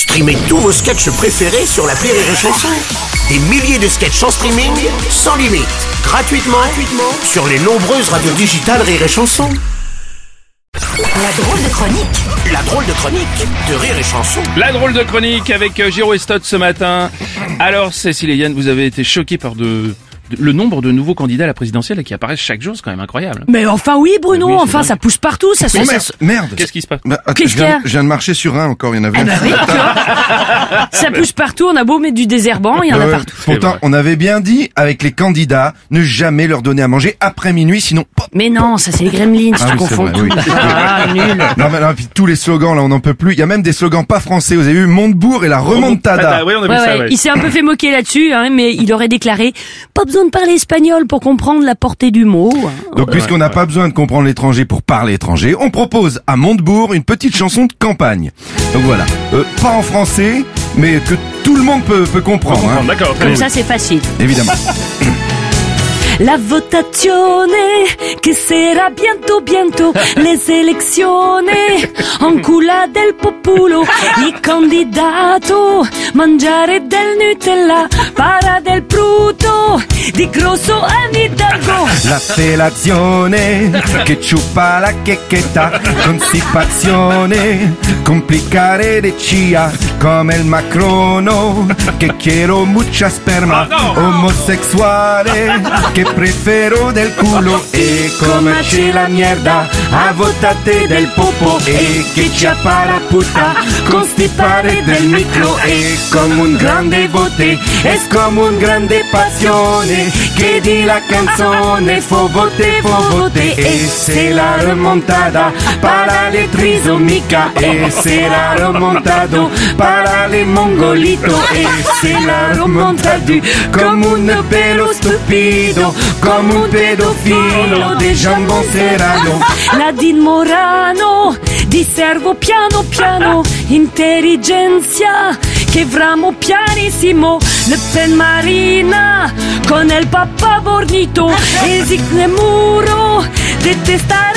Streamez tous vos sketchs préférés sur la Rire et Chanson. Des milliers de sketchs en streaming, sans limite, gratuitement, gratuitement sur les nombreuses radios digitales Rire et Chanson. La drôle de chronique La drôle de chronique de Rire et Chanson. La drôle de chronique avec euh, Giro Estot ce matin. Alors, Cécile et Yann, vous avez été choqués par de, de- le nombre de nouveaux candidats à la présidentielle qui apparaissent chaque jour, c'est quand même incroyable. Mais enfin oui Bruno, oui, enfin dingue. ça pousse partout, ça se... Oh, merde. Qu'est-ce qui se passe? Bah, attends, Qu'est-ce je, viens, qu'il y a? je viens de marcher sur un encore, il y en avait un. Ah bah oui, ça pousse partout, on a beau mettre du désherbant, il y en a ouais. partout. Pourtant, on avait bien dit avec les candidats, ne jamais leur donner à manger après minuit, sinon. Mais non, ça c'est les gremlins, Ah tu oui, confonds vrai, tout. oui. Ah, nul. Non, mais non, puis tous les slogans là, on n'en peut plus. Il y a même des slogans pas français. Vous avez vu Montebourg et la remontada. Ah, oui, on a vu Ouais, ça, ouais, ouais. Il s'est un peu fait moquer là-dessus, hein, mais il aurait déclaré « Pas besoin de parler espagnol pour comprendre la portée du mot. hein. Donc, puisqu'on n'a pas besoin de comprendre l'étranger pour parler étranger, on propose à Montebourg une petite chanson de campagne. Donc voilà, Euh, pas en français, mais que tout le monde peut, peut comprendre. hein. D'accord, Comme ça c'est facile. Évidemment. La votazione che sarà bientôt bientôt le elezioni en culla del popolo il candidato mangiare del Nutella para del bruto di grosso Anne Hidalgo La felazione che ciupa la checchetta, constipazione, complicare le cia come il macrono che quiero mucha sperma, omosessuale che prefero del culo. E come c'è la mierda a votate del popo e che ci appara puta constipare del micro e come un grande vote es come un grande passione che di la canzone fo vote fo vote e se la remontada para le trisomica e se la remontado para le mongolito e se la remontado come un pelo stupido come un pedofilo de jambon serrano Nadine Morano di servo piano piano intelligenza che vramo pianissimo. Le Pen Marina con il papà bornito esigne muro detestare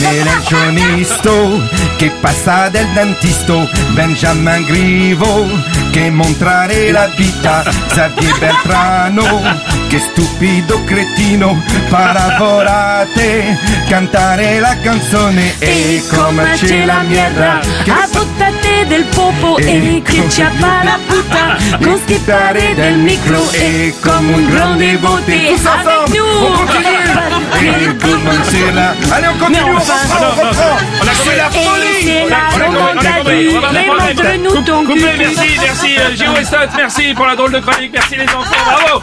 Melecionisto che passa del dentisto Benjamin Grivo che montrare la vita Xavier Beltrano che stupido cretino paravolate cantare la canzone e come c'è la mierda a buttate del popo e che ci la puta constipare del micro e come un grande vote Tous ensemble, la. Allez, on continue, on reprend, on C'est la folie. la nous ton cul. Merci, merci, euh, Estat, merci pour la drôle de chronique, merci les enfants, bravo.